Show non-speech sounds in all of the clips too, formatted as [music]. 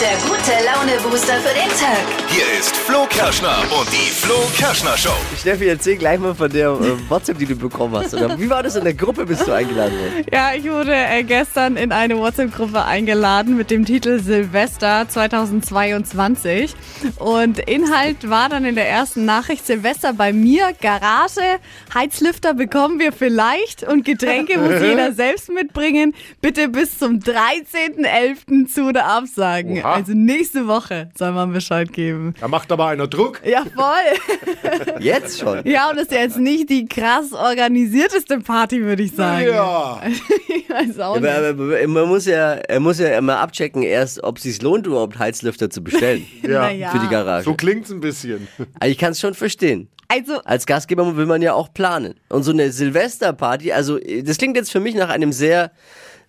der gute Laune-Booster für den Tag. Hier ist Flo Kerschner und die Flo Kerschner Show. Steffi, erzähl gleich mal von der äh, WhatsApp, die du bekommen hast. Oder wie war das in der Gruppe, bist du eingeladen worden? Ja, ich wurde äh, gestern in eine WhatsApp-Gruppe eingeladen mit dem Titel Silvester 2022. Und Inhalt war dann in der ersten Nachricht Silvester bei mir, Garage, Heizlüfter bekommen wir vielleicht und Getränke muss [laughs] jeder selbst mitbringen. Bitte bis zum 13.11. zu oder absagen. Oha. Also nächste Woche soll man Bescheid geben. Da macht aber einer Druck. Ja, voll. [laughs] Jetzt schon. Ja, und das ist ja jetzt nicht die krass organisierteste Party, würde ich sagen. Ja. [laughs] Ich weiß auch Aber, nicht. aber man muss ja, er muss ja immer abchecken, erst, ob es sich lohnt, überhaupt Heizlüfter zu bestellen [laughs] Ja. Naja. für die Garage. So klingt's ein bisschen. Also ich kann es schon verstehen. Also, Als Gastgeber will man ja auch planen. Und so eine Silvesterparty, also das klingt jetzt für mich nach einem sehr,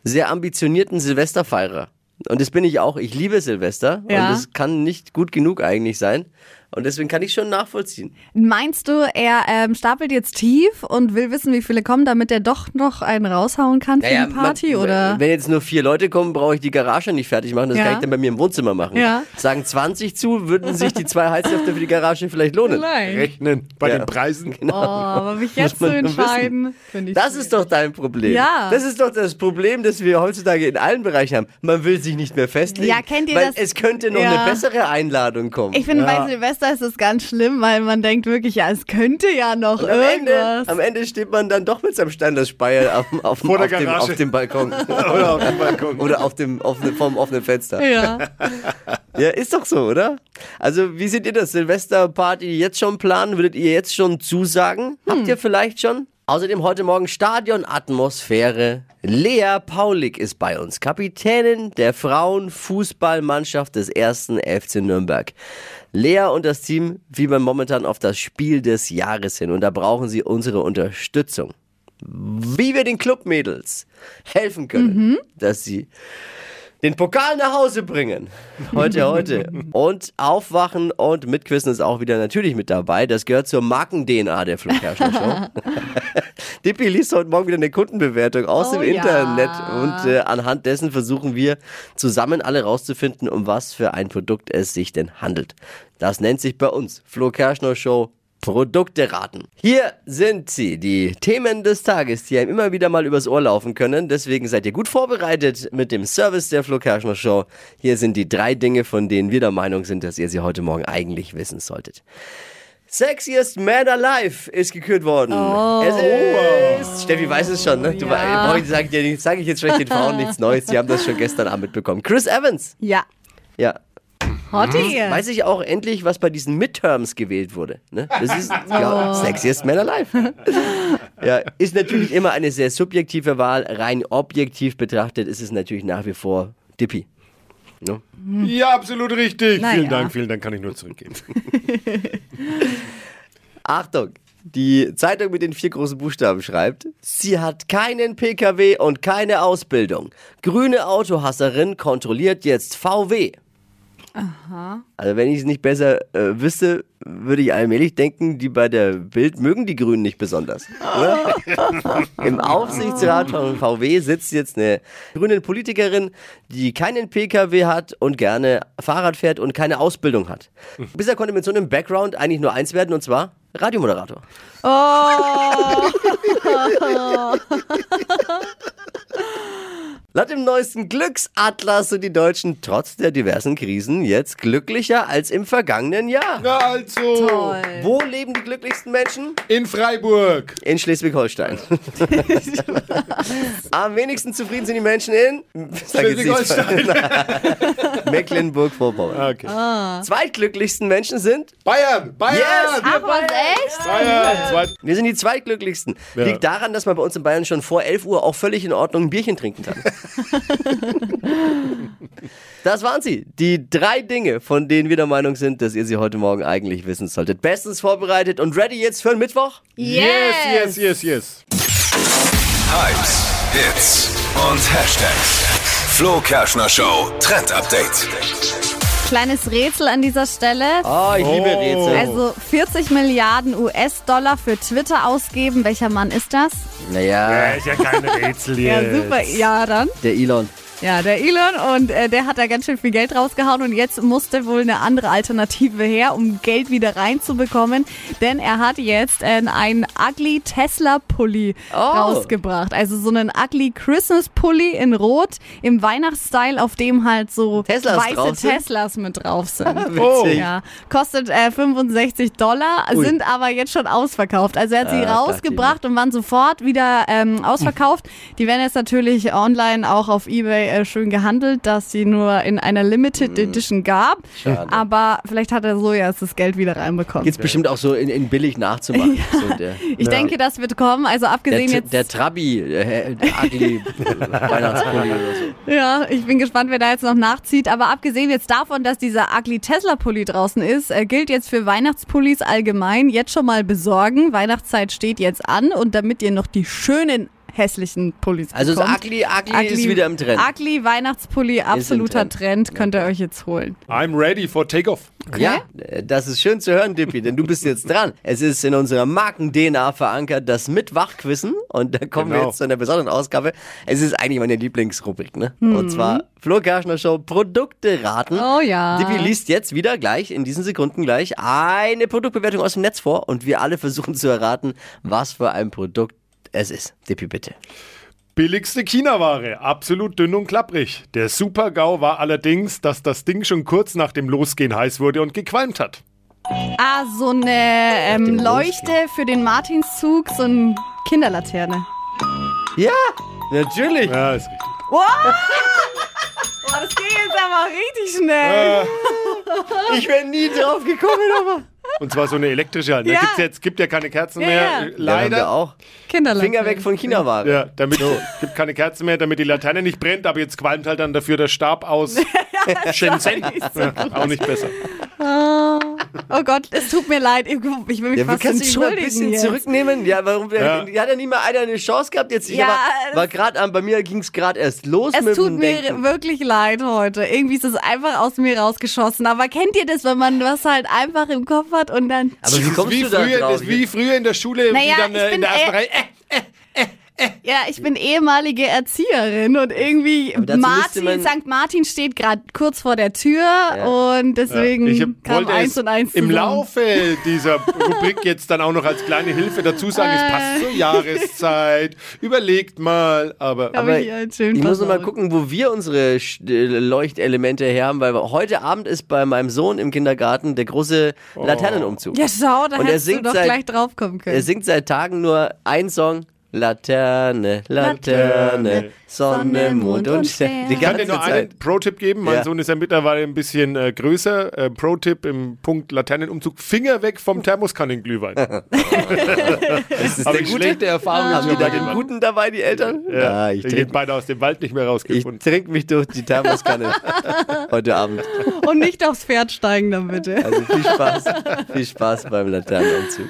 sehr ambitionierten Silvesterfeierer. Und das bin ich auch. Ich liebe Silvester. Ja. Und es kann nicht gut genug eigentlich sein. Und deswegen kann ich schon nachvollziehen. meinst du, er ähm, stapelt jetzt tief und will wissen, wie viele kommen, damit er doch noch einen raushauen kann für die Party? man- oder? Wenn jetzt nur vier Leute kommen, brauche ich die Garage nicht fertig machen. Das Ja. kann ich dann bei mir im Wohnzimmer machen. Ja. Sagen 20 zu, würden sich die zwei Heizlüfter für die Garage vielleicht lohnen. Vielleicht. Rechnen bei Ja. den Preisen. Oh, aber mich jetzt zu entscheiden, finde ich. Das ist doch dein Problem. Ja. Das ist doch das Problem, das wir heutzutage in allen Bereichen haben. Man will sich nicht mehr festlegen. Ja, kennt ihr weil das? Es könnte noch Ja. eine bessere Einladung kommen. Ich finde, bei Silvester ist es ganz schlimm, weil man denkt wirklich, ja, es könnte ja noch Und am Ende, irgendwas. am Ende steht man dann doch mit seinem Standardspeier auf, auf, Vor der auf, dem, auf dem Balkon. [laughs] Oder auf dem Balkon. Oder auf dem offenen, vom offenen Fenster. ja. [laughs] Ja, ist doch so, oder? Also, wie seht ihr das? Silvesterparty jetzt schon planen? Würdet ihr jetzt schon zusagen? Hm. Habt ihr vielleicht schon? Außerdem heute Morgen Stadionatmosphäre. Lea Paulik ist bei uns, Kapitänin der Frauenfußballmannschaft des ersten FC Nürnberg. Lea und das Team fiebern momentan auf das Spiel des Jahres hin und da brauchen sie unsere Unterstützung. Wie wir den Clubmädels helfen können, dass sie den Pokal nach Hause bringen. Heute, heute. Und aufwachen und mitquissen ist auch wieder natürlich mit dabei. Das gehört zur Marken-DNA der Flo Kerschner Show. [laughs] Dippi liest heute Morgen wieder eine Kundenbewertung aus Oh dem ja. Internet und äh, anhand dessen versuchen wir zusammen alle rauszufinden, um was für ein Produkt es sich denn handelt. Das nennt sich bei uns Flo Kerschner Show Produkte raten. Hier sind sie, die Themen des Tages, die einem immer wieder mal übers Ohr laufen können. Deswegen seid ihr gut vorbereitet mit dem Service der Flo Kerschner Show. Hier sind die drei Dinge, von denen wir der Meinung sind, dass ihr sie heute Morgen eigentlich wissen solltet. Sexiest Man Alive ist gekürt worden. Es ist, Steffi weiß es schon, ne? Du, Ja. ja. sage sag ich jetzt vielleicht den Frauen nichts Neues. Die haben das schon gestern Abend mitbekommen. Chris Evans, Ja. ja, Hottie. Weiß ich auch endlich, was bei diesen Midterms gewählt wurde. Ne? Das ist [laughs] ja, Sexiest Man Alive. ja, ist natürlich immer eine sehr subjektive Wahl. Rein objektiv betrachtet ist es natürlich nach wie vor Dippy. Ne? Ja, absolut richtig. Na vielen ja. Dank, vielen Dank, kann ich nur zurückgeben. [laughs] Achtung! Die Zeitung mit den vier großen Buchstaben schreibt, sie hat keinen PKW und keine Ausbildung. Grüne Autohasserin kontrolliert jetzt VW. Aha. Also wenn ich es nicht besser äh, wüsste, würde ich allmählich denken, die bei der Bild mögen die Grünen nicht besonders. Oder? [laughs] Im Aufsichtsrat von VW sitzt jetzt eine grüne Politikerin, die keinen PKW hat und gerne Fahrrad fährt und keine Ausbildung hat. Bisher konnte mit so einem Background eigentlich nur eins werden und zwar Radiomoderator. [laughs] Laut dem neuesten Glücksatlas sind die Deutschen trotz der diversen Krisen jetzt glücklicher als im vergangenen Jahr. Na also, Toll. Wo leben die glücklichsten Menschen? in Freiburg. In Schleswig-Holstein. [laughs] Am wenigsten zufrieden sind die Menschen in. Schleswig-Holstein. [laughs] Mecklenburg-Vorpommern. Okay. Zweitglücklichsten Menschen sind Bayern, Bayern. Yes! Ach, was echt? Bayern. Zweit wir sind die zweitglücklichsten. Ja. Liegt daran, dass man bei uns in Bayern schon vor 11 Uhr auch völlig in Ordnung ein Bierchen trinken kann. [laughs] [laughs] das waren sie. Die drei Dinge, von denen wir der Meinung sind, dass ihr sie heute Morgen eigentlich wissen solltet. Bestens vorbereitet und ready jetzt für den Mittwoch? yes, yes, yes, yes. Hypes, Hits und Hashtags. Flo Kerschner Show Trend Update. Kleines Rätsel an dieser Stelle. Oh, ich liebe Oh. Rätsel. Also 40 Milliarden US-Dollar für Twitter ausgeben. Welcher Mann ist das? naja, ist ja kein Rätsel Ja, super. Ja, dann. der Elon. Ja, der Elon und äh, der hat da ganz schön viel Geld rausgehauen und jetzt musste wohl eine andere Alternative her, um Geld wieder reinzubekommen, denn er hat jetzt äh, einen Ugly Tesla Pulli Oh. rausgebracht. Also so einen Ugly Christmas Pulli in Rot im Weihnachtsstyle, auf dem halt so Teslas weiße? Teslas mit drauf sind. [laughs] Witzig. Ja, kostet äh, 65 Dollar, Ui. sind aber jetzt schon ausverkauft. Also er hat sie Ah, rausgebracht und waren sofort wieder ähm, ausverkauft. Die werden jetzt natürlich online auch auf Ebay äh, schön gehandelt, dass sie nur in einer Limited Edition gab. Mhm. Schade. Aber vielleicht hat er so ja das Geld wieder reinbekommen. Geht's bestimmt auch so in, in billig nachzumachen. [laughs] So der, Ich denke, das wird kommen. Also der, abgesehen T- jetzt. der Trabi, der, der Ugly [laughs] Weihnachtspulli oder so. Ja, ich bin gespannt, wer da jetzt noch nachzieht. Aber abgesehen jetzt davon, dass dieser Ugly Tesla Pulli draußen ist, äh, gilt jetzt für Weihnachtspullis allgemein. Jetzt schon mal besorgen. Weihnachtszeit steht jetzt an und damit ihr noch die schönen hässlichen Pullis Also das bekommt. Ugly, Ugly, ist wieder im Trend. Ugly Weihnachtspulli, absoluter Trend. Trend. Könnt ihr euch jetzt holen. I'm ready for takeoff. Ja, äh, das ist schön zu hören, Dippi, denn du bist jetzt dran. Es ist in unserer Marken-DNA verankert, das mit Wachquissen. Und da kommen wir Genau. jetzt zu einer besonderen Ausgabe. Es ist eigentlich meine Lieblingsrubrik, ne? Und zwar Flo Kerschner Show Produkte raten. Oh ja. Dippi liest jetzt wieder gleich, in diesen Sekunden gleich, eine Produktbewertung aus dem Netz vor und wir alle versuchen zu erraten, was für ein Produkt es ist. Dippi, bitte. Billigste China-Ware, absolut dünn und klapprig. Der Super-GAU war allerdings, dass das Ding schon kurz nach dem Losgehen heiß wurde und gequalmt hat. Ah, so eine ähm, Leuchte für den Martinszug, so eine Kinderlaterne. Ja, natürlich. Ja, ist richtig. Wow! [laughs] Das ging jetzt aber richtig schnell. Ich wäre nie drauf gekommen, aber. Und zwar so eine elektrische halt. Da Ja. gibt's jetzt gibt ja keine Kerzen Ja, mehr. ja. äh, Ja, Leider. auch. Kinderlaterne. Finger weg von China-Ware. Ja, damit gibt keine Kerzen mehr, damit die Laterne nicht brennt, aber jetzt qualmt halt dann dafür der Stab aus [laughs] Shenzhen. Ja, auch nicht besser. Oh Gott, es tut mir leid. Ich will mich Ja, fast kannst du schon mal ein entschuldigen bisschen jetzt. zurücknehmen? Ja, warum? Ja. Hat ja nie mal einer eine Chance gehabt? Jetzt, ich Ja, aber, war gerade an, bei mir ging es gerade erst los Es mit tut dem mir Denken. wirklich leid heute. Irgendwie ist es einfach aus mir rausgeschossen. Aber kennt ihr das, wenn man was halt einfach im Kopf hat und dann. Aber wie kommst wie du da früher, drauf? das ist wie früher in der Schule, Naja, die dann äh, in der ersten eh- Reihe. Äh, Ja, ich bin ehemalige Erzieherin und irgendwie Aber Martin, man- St. Martin steht gerade kurz vor der Tür und deswegen ich hab- kam eins und eins im zusammen. Laufe dieser Rubrik jetzt dann auch noch als kleine Hilfe dazu sagen, es passt zur Jahreszeit, überlegt mal, aber Hab ich ich muss noch mal gucken, wo wir unsere äh, Leuchtelemente her haben, weil heute Abend ist bei meinem Sohn im Kindergarten der große Laternenumzug. Ja, schau, da Und er hättest du singt doch seit- gleich drauf kommen können. Er singt seit Tagen nur ein Song. Laterne, Laterne, Sonne, Mond und Sterne. Ich kann dir nur einen Pro-Tipp geben. Mein Ja. Sohn ist ja mittlerweile ein bisschen äh, größer. Äh, Pro-Tipp im Punkt Laternenumzug. Finger weg vom Thermoskannenglühwein. [laughs] Ist das der ich gute? schlechte Erfahrungen Haben die da den. Guten dabei, die Eltern? Ja, ich wir gehen trinke beide aus dem Wald nicht mehr ich rausgefunden. trink mich durch die Thermoskanne [laughs] heute Abend. Und nicht aufs Pferd steigen dann bitte. Also viel Spaß, viel Spaß beim Laternenumzug.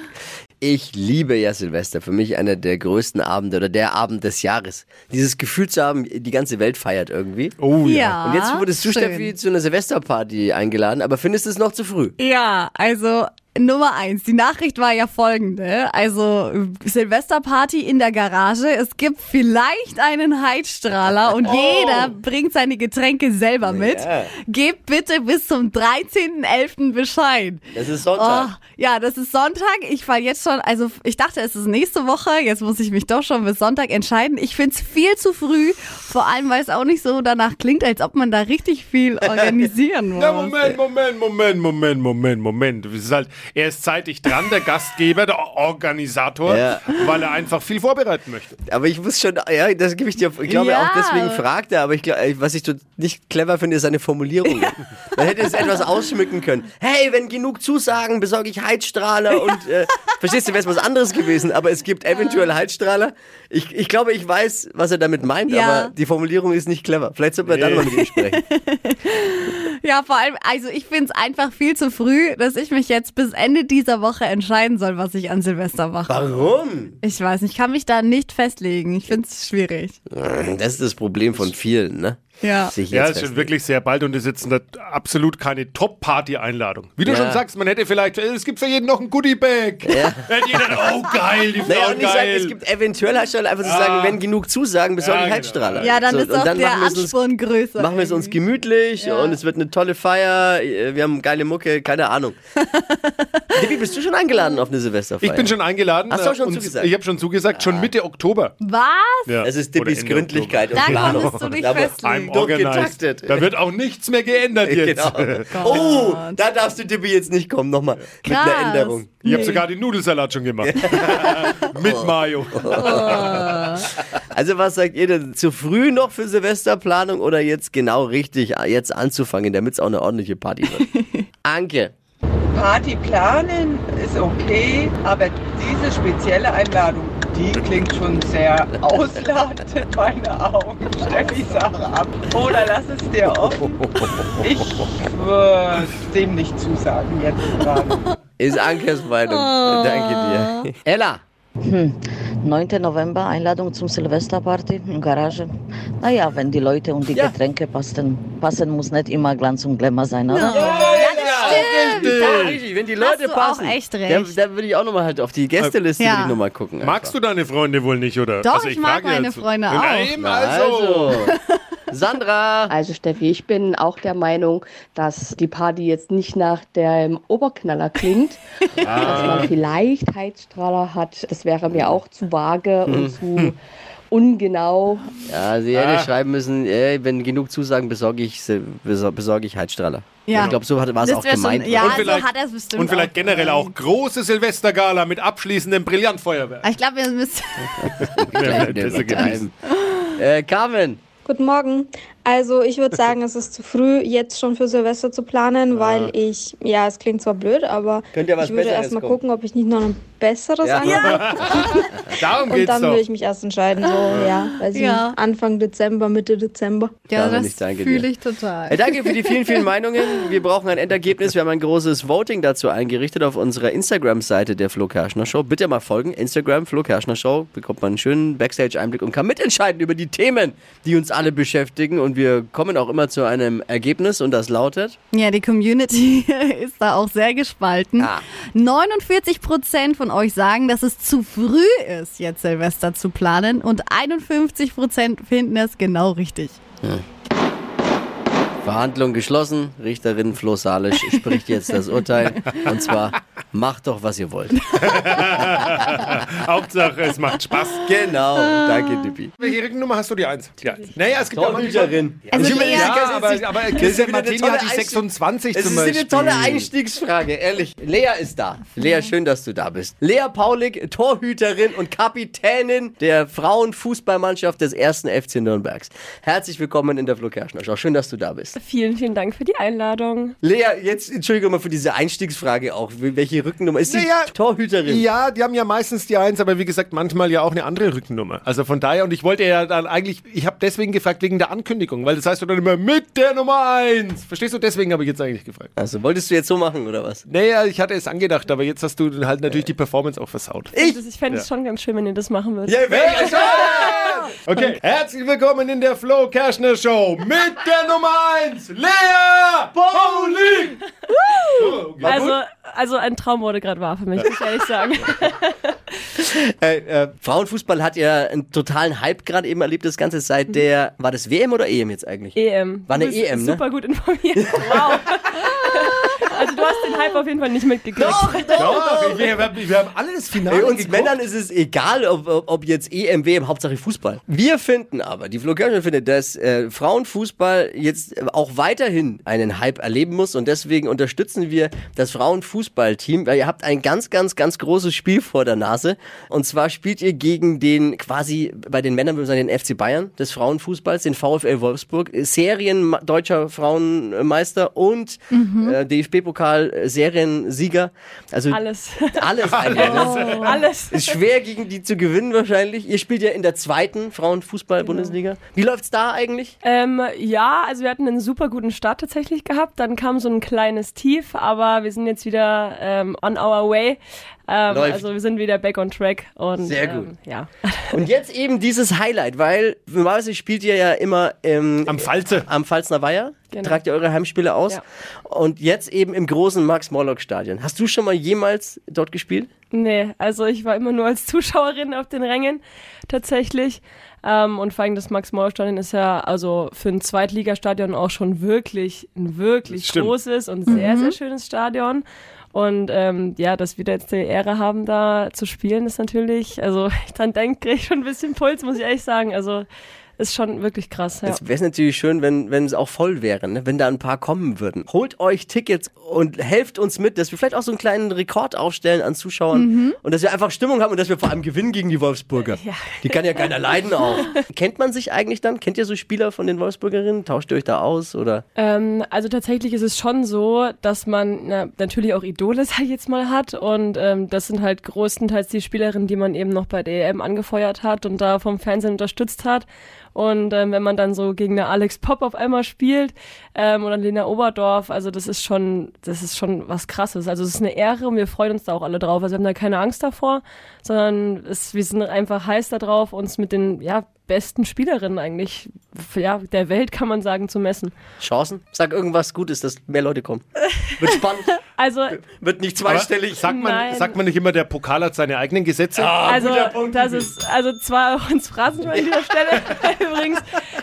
Ich liebe ja Silvester. Für mich einer der größten Abende oder der Abend des Jahres. Dieses Gefühl zu haben, die ganze Welt feiert irgendwie. Oh ja. Ja. Und jetzt wurdest du, schön. Steffi, zu einer Silvesterparty eingeladen, aber findest du es noch zu früh? Ja, also Nummer eins. Die Nachricht war ja folgende. Also Silvesterparty in der Garage. Es gibt vielleicht einen Heizstrahler und [laughs] jeder bringt seine Getränke selber mit. Ja. Gebt bitte bis zum 13.11. Bescheid. Das ist Oh, Sonntag. ja, das ist Sonntag. Ich war jetzt schon, also ich dachte, es ist nächste Woche. Jetzt muss ich mich doch schon bis Sonntag entscheiden. Ich find's viel zu früh. Vor allem, weil es auch nicht so danach klingt, als ob man da richtig viel [laughs] organisieren muss. Ja, Moment, Moment, Moment, Moment, Moment, Moment. Es ist halt, er ist zeitig dran, der Gastgeber, der Organisator, Ja. weil er einfach viel vorbereiten möchte. Aber ich muss schon, ja, das gebe ich dir, ich glaube Ja. auch deswegen fragt er, aber ich glaube, was ich so nicht clever finde, ist seine Formulierung. Man hätte es etwas ausschmücken können. Hey, wenn genug Zusagen, besorge ich Heizstrahler und, äh, verstehst du, wäre es was anderes gewesen, aber es gibt eventuell Heizstrahler. Ich, ich glaube, ich weiß, was er damit meint, Ja. aber die Formulierung ist nicht clever. Vielleicht sollten wir dann Nee. mal mit ihm sprechen. [laughs] Ja, vor allem, also ich find's einfach viel zu früh, dass ich mich jetzt bis Ende dieser Woche entscheiden soll, was ich an Silvester mache. Warum? Ich weiß nicht, ich kann mich da nicht festlegen. Ich find's schwierig. Das ist das Problem von vielen, ne? Ja. sich Ja, ist schon wirklich sehr bald und es ist jetzt eine, absolut keine Top-Party-Einladung. Wie du Ja. schon sagst, man hätte vielleicht, äh, es gibt für jeden noch ein Goodie-Bag. Ja. [laughs] jeder, oh geil, die Frau Naja, und ich sage, geil. es gibt eventuell halt schon einfach zu Ja. sagen, wenn genug zusagen, besorge Ja, ich genau. Heizstrahler. Ja, dann So, ist und auch der es uns Ansporn größer. Machen wir es uns gemütlich Ja. und es wird eine tolle Feier. äh, Wir haben geile Mucke, keine Ahnung. [laughs] Dibi, bist du schon eingeladen auf eine Silvesterfeier? ich bin schon eingeladen. Hast du auch äh, schon und zugesagt? Ich habe schon zugesagt, schon Mitte Oktober. Was? Ja. Es ist Ende Gründlichkeit und Da Planung. konntest du dich Da festlegen. Durchgetaktet. organized. Da wird auch nichts mehr geändert jetzt. Genau. Oh, da darfst du Dibi jetzt nicht kommen, nochmal. Mit einer. Änderung. Ich habe sogar den Nudelsalat schon gemacht. [laughs] Mit Mayo. Also was sagt ihr denn? Zu früh noch für Silvesterplanung oder jetzt genau richtig äh, jetzt anzufangen, damit es auch eine ordentliche Party wird? [laughs] Anke. Party planen ist okay, aber diese spezielle Einladung, die klingt schon sehr ausladend in meinen Augen. Stell die Sache ab. Oder lass es dir offen. Ich würde dem nicht zusagen jetzt gerade. Ist Ankes Meinung. Danke dir. Ella. 9. November, Einladung zum Silvesterparty in Garage. Naja, wenn die Leute und die Ja. Getränke passen, passen muss nicht immer Glanz und Glamour sein, oder? Ja, richtig. Wenn die Leute du auch passen. echt recht. Da, da würde ich auch nochmal halt auf die Gästeliste Ja. ich noch mal gucken. Magst du deine Freunde wohl nicht, oder? Doch, Also ich mag frage meine jetzt. Freunde auch. eben also. Also. [laughs] Sandra. Also Steffi, ich bin auch der Meinung, dass die Party jetzt nicht nach dem Oberknaller klingt. [laughs] dass man vielleicht Heizstrahler hat, das wäre mir auch zu vage und [laughs] zu ungenau. Ja, sie hätte Ah. schreiben müssen, ey, wenn genug Zusagen besorge ich, besor- besorge ich Heizstrahler. Ja. Ich glaube, so hat- war es auch gemeint. Schon, ja, Und so vielleicht- hat er es bestimmt Und vielleicht auch generell gemeint. auch große Silvestergala mit abschließendem Brillantfeuerwerk. Ich glaube, wir müssen. [laughs] Besser übertreiben. [laughs] Äh, Carmen. Guten Morgen. Also ich würde [laughs] sagen, es ist zu früh, jetzt schon für Silvester zu planen, weil ich, ja, es klingt zwar blöd, aber Könnte ja was ich würde erst mal kommen. gucken, ob ich nicht noch ein besseres Ja. anfange. [laughs] Darum Und geht's dann doch. würde ich mich erst entscheiden, so, ja, weiß ich Ja. nicht, Anfang Dezember, Mitte Dezember. Ja, das ich danke fühle ich total. Äh, danke für die vielen, vielen Meinungen. Wir brauchen ein Endergebnis. Wir haben ein großes Voting dazu eingerichtet auf unserer Instagram-Seite der Flo Kerschner Show. Bitte mal folgen. Instagram, Flo Kerschner Show. Bekommt man einen schönen Backstage-Einblick und kann mitentscheiden über die Themen, die uns alle beschäftigen. Und wir kommen auch immer zu einem Ergebnis und das lautet. Ja, die Community [laughs] ist da auch sehr gespalten. Ah. 49 Prozent von euch sagen, dass es zu früh ist, jetzt Silvester zu planen und 51 Prozent finden es genau richtig. Verhandlung geschlossen. Richterin Flo Salisch spricht jetzt das Urteil. Und zwar, macht doch, was ihr wollt. [laughs] Hauptsache, es macht Spaß. Genau. Danke, Dippi. Welche Rückennummer hast du? Die 1. Die 1. Naja, es gibt Torhüterin. Also überlege, eher- ich kann Ja, jetzt aber, aber Das ist Christian Martini hat die Einstieg- 26 Es zum ist Beispiel. eine tolle Einstiegsfrage, ehrlich. Lea ist da. Lea, schön, dass du da bist. Lea Paulik, Torhüterin und Kapitänin der Frauenfußballmannschaft des ersten FC Nürnbergs. Herzlich willkommen in der Flo Kerschner Show. Schön, dass du da bist. Vielen, vielen Dank für die Einladung. Lea, jetzt entschuldige mal für diese Einstiegsfrage auch. Welche Rückennummer ist die Naja, Torhüterin? Ja, die haben ja meistens die 1, aber wie gesagt, manchmal ja auch eine andere Rückennummer. Also von daher, und ich wollte ja dann eigentlich, ich habe deswegen gefragt wegen der Ankündigung, weil das heißt du dann immer mit der Nummer 1. Verstehst du? Deswegen habe ich jetzt eigentlich gefragt. Also, wolltest du jetzt so machen, oder was? Naja, ich hatte es angedacht, aber jetzt hast du halt natürlich die Performance auch versaut. Ich? Ich, ich fände es schon ganz schön, wenn ihr das machen würdet. Ja, wer- Okay, herzlich willkommen in der Flo Kerschner Show mit der Nummer 1, Lea Bowling! So. Also, also ein Traum wurde gerade wahr für mich, muss ich ehrlich sagen. [laughs] Äh, äh, Frauenfußball hat ja einen totalen Hype gerade eben erlebt, das Ganze seit der, war das WM oder EM jetzt eigentlich? EM. War eine EM, ne? Super gut informiert. Wow. [laughs] also du hast den Hype auf jeden Fall nicht mitgekriegt. Doch, wir, wir, wir haben alle das Finale Bei uns geguckt. Männern ist es egal, ob, ob, ob jetzt EM, WM, Hauptsache Fußball. Wir finden aber, die Flo Kerschner findet, dass äh, Frauenfußball jetzt auch weiterhin einen Hype erleben muss und deswegen unterstützen wir das Frauenfußballteam, weil ihr habt ein ganz, ganz, ganz großes Spiel vor der Nase und zwar spielt ihr gegen den quasi, bei den Männern würde man sagen, den FC Bayern des Frauenfußballs, den VfL Wolfsburg, Serien deutscher Frauenmeister und äh, DFB DFB-Pokal-Seriensieger. Also Alles. alles eigentlich. [laughs] ne? Alles. Ist schwer gegen die zu gewinnen wahrscheinlich. Ihr spielt ja in der zweiten Frauenfußball-Bundesliga. Wie läuft's da eigentlich? Ähm, ja, also wir hatten einen super guten Start tatsächlich gehabt. Dann kam so ein kleines Tief, aber wir sind jetzt wieder ähm, on our way. Ähm, also wir sind wieder back on track und Sehr gut. Ähm, ja. Und jetzt eben dieses Highlight, weil normalerweise spielt ihr ja immer ähm, Am Falze. am Pfalzner Weiher. Genau. Tragt ihr eure Heimspiele aus. Ja. Und jetzt eben im großen Max-Morlock-Stadion. Hast du schon mal jemals dort gespielt? Nee, also ich war immer nur als Zuschauerin auf den Rängen tatsächlich. Ähm, und vor allem das Max-Morlock-Stadion ist ja also für ein Zweitligastadion auch schon wirklich ein wirklich großes und sehr, sehr schönes Stadion. Und ähm, ja, dass wir da jetzt die Ehre haben, da zu spielen, ist natürlich, also [laughs] ich dran denke, ich schon ein bisschen Puls, muss ich ehrlich sagen. Also ist schon wirklich krass. Ja. Es wäre natürlich schön, wenn, wenn es auch voll wäre, ne? wenn da ein paar kommen würden. Holt euch Tickets und helft uns mit, dass wir vielleicht auch so einen kleinen Rekord aufstellen an Zuschauern und dass wir einfach Stimmung haben und dass wir vor allem gewinnen gegen die Wolfsburger. Ja. Die kann ja keiner leiden auch. [laughs] Kennt man sich eigentlich dann? Kennt ihr so Spieler von den Wolfsburgerinnen? Tauscht ihr euch da aus oder? Ähm, also tatsächlich ist es schon so, dass man na, natürlich auch Idole, [laughs] sag ich jetzt mal, hat. Und ähm, das sind halt größtenteils die Spielerinnen, die man eben noch bei der EM angefeuert hat und da vom Fernsehen unterstützt hat. Und ähm, wenn man dann so gegen eine Alex Pop auf einmal spielt ähm, oder Lena Oberdorf, also das ist schon, das ist schon was krasses. Also es ist eine Ehre und wir freuen uns da auch alle drauf. Also wir haben da keine Angst davor, sondern es, wir sind einfach heiß da drauf, uns mit den ja, besten Spielerinnen eigentlich ja, der Welt, kann man sagen, zu messen. Chancen? Sag irgendwas Gutes, dass mehr Leute kommen. Wird spannend. [laughs] Also, Wird nicht zweistellig. sagt man, Nein. sagt man nicht immer, der Pokal hat seine eigenen Gesetze? also guter Punkt, das ist also zwar auch ins Phrasenschwein an dieser Stelle [laughs] übrigens.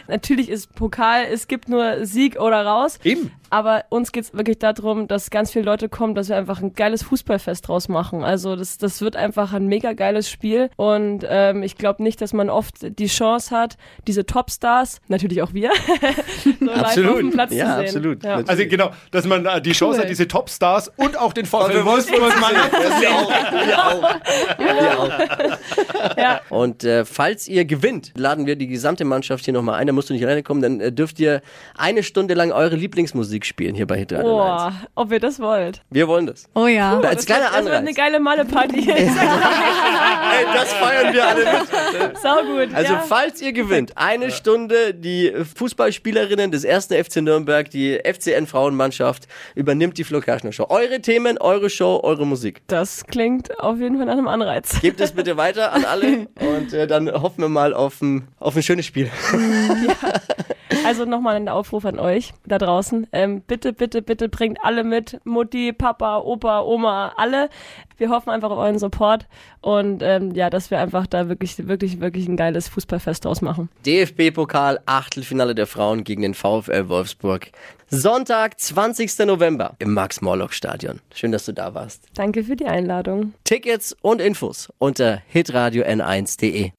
Natürlich ist Pokal, es gibt nur Sieg oder raus. Eben. Aber uns geht's wirklich darum, dass ganz viele Leute kommen, dass wir einfach ein geiles Fußballfest draus machen. Also das, das wird einfach ein mega geiles Spiel. Und ähm, ich glaube nicht, dass man oft die Chance hat, diese Topstars, natürlich auch wir, [laughs] so live auf dem Platz Ja, zu sehen. absolut. Ja. Also genau, dass man die Chance hat, diese Topstars und auch den VfL Wolfsburg mal Wir auch. Wir auch. Wir auch. [laughs] Ja. Und äh, falls ihr gewinnt, laden wir die gesamte Mannschaft hier nochmal ein. Da musst du nicht alleine kommen. Dann äh, dürft ihr eine Stunde lang eure Lieblingsmusik spielen hier bei Hit Radio 1. Boah, ob ihr das wollt. Wir wollen das. Oh ja. Als kleiner Das wird eine Anreiz. geile Malle-Party. [laughs] Ey, das feiern wir alle mit. Sau gut. Also ja. falls ihr gewinnt, eine Stunde die Fußballspielerinnen des ersten FC Nürnberg, die FCN Frauenmannschaft, übernimmt die Flo Kerschner Show. Eure Themen, eure Show, eure Musik. Das klingt auf jeden Fall nach einem Anreiz. Gebt es bitte weiter an alle [laughs] und äh, dann hoffen wir mal auf ein, auf ein schönes Spiel. [laughs] Also nochmal ein Aufruf an euch da draußen. Ähm, bitte, bitte, bitte bringt alle mit. Mutti, Papa, Opa, Oma, alle. Wir hoffen einfach auf euren Support und ähm, ja, dass wir einfach da wirklich, wirklich, wirklich ein geiles Fußballfest draus machen. DFB-Pokal, Achtelfinale der Frauen gegen den VfL Wolfsburg. Sonntag, 20. November im Max-Morlock-Stadion. Schön, dass du da warst. Danke für die Einladung. Tickets und Infos unter hitradio n1.de.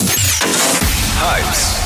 Hypes,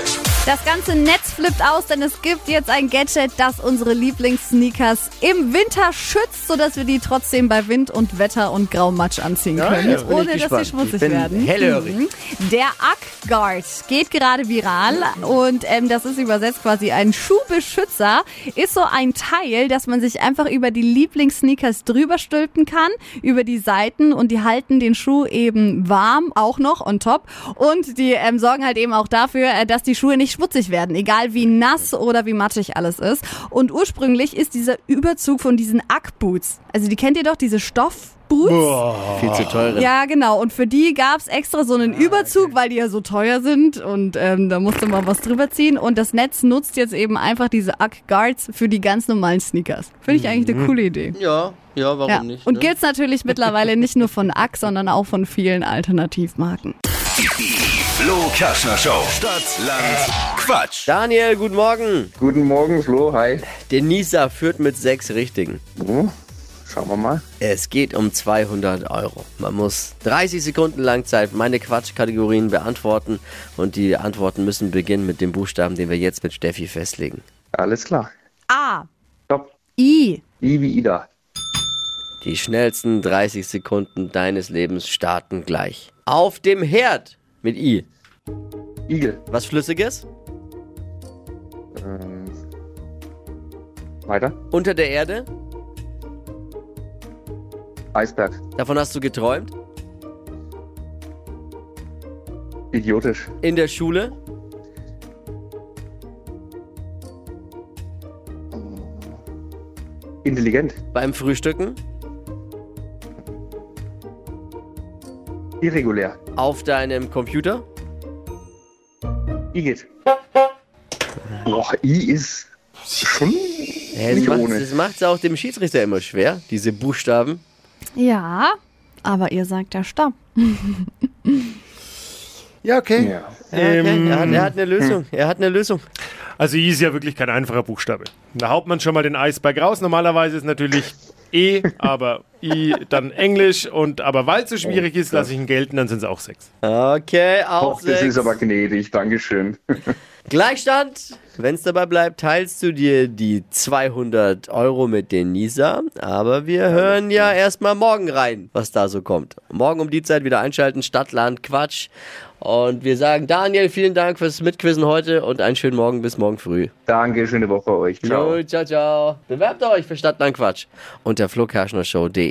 Das ganze Netz flippt aus, denn es gibt jetzt ein Gadget, das unsere Lieblingssneakers im Winter schützt, sodass wir die trotzdem bei Wind und Wetter und Graumatsch anziehen Ja, können, ich ohne dass sie schmutzig werden. hellhörig. Mhm. Der Ack Guard geht gerade viral und ähm, das ist übersetzt quasi ein Schuhbeschützer. Ist so ein Teil, dass man sich einfach über die Lieblingssneakers drüber stülpen kann, über die Seiten und die halten den Schuh eben warm, auch noch on top. Und die ähm, sorgen halt eben auch dafür, äh, dass die Schuhe nicht schmutzig werden, egal wie nass oder wie matschig alles ist. Und ursprünglich ist dieser Überzug von diesen Ack-Boots, also die kennt ihr doch, diese Stoffboots. Viel zu teuer. Ja, genau. Und für die gab's extra so einen Überzug, weil die ja so teuer sind und ähm, da musste man was drüber ziehen. Und das Netz nutzt jetzt eben einfach diese Ack Guards für die ganz normalen Sneakers. Finde ich eigentlich eine coole Idee. Ja, ja, warum Ja. nicht? Und ne? gibt's natürlich mittlerweile nicht nur von Ack, sondern auch von vielen Alternativmarken. [laughs] Flo Kerschner Show. Stadt, Land, Quatsch. Daniel, guten Morgen. Guten Morgen, Flo. Hi. Denisa führt mit sechs Richtigen. Oh, schauen wir mal. Es geht um 200 Euro. Man muss 30 Sekunden lang Zeit meine Quatschkategorien beantworten und die Antworten müssen beginnen mit dem Buchstaben, den wir jetzt mit Steffi festlegen. Alles klar. A. Stopp. I. I wie Ida. Die schnellsten 30 Sekunden deines Lebens starten gleich. Auf dem Herd mit I. Igel. Was Flüssiges? Ähm, weiter. Unter der Erde? Eisberg. Davon hast du geträumt? Idiotisch. In der Schule? Intelligent. Beim Frühstücken? Irregulär. Auf deinem Computer? Igitt. Boah, I ist schon Ja, das nicht macht ohne. das macht's auch dem Schiedsrichter immer schwer, diese Buchstaben. Ja, aber ihr sagt ja Stopp. [laughs] Ja, okay. Ja. Ja, okay. Ähm, er, hat, er hat eine Lösung. Er hat eine Lösung. Also I ist ja wirklich kein einfacher Buchstabe. Da haut man schon mal den Eisberg raus. Normalerweise ist natürlich E, aber I dann Englisch. Und aber weil es so schwierig ist, lasse ich ihn gelten, dann sind es auch sechs. Okay, auch Och, das sechs. ist aber gnädig. Dankeschön. [laughs] Gleichstand. Wenn es dabei bleibt, teilst du dir die 200 Euro mit den Nisa. Aber wir hören ja erstmal morgen rein, was da so kommt. Morgen um die Zeit wieder einschalten. Stadtland Quatsch. Und wir sagen Daniel, vielen Dank fürs Mitquizzen heute und einen schönen Morgen bis morgen früh. Danke, schöne Woche euch. Ciao. Jo, ciao, ciao. Bewerbt euch für Stadtland Quatsch unter flokerschnershow.de.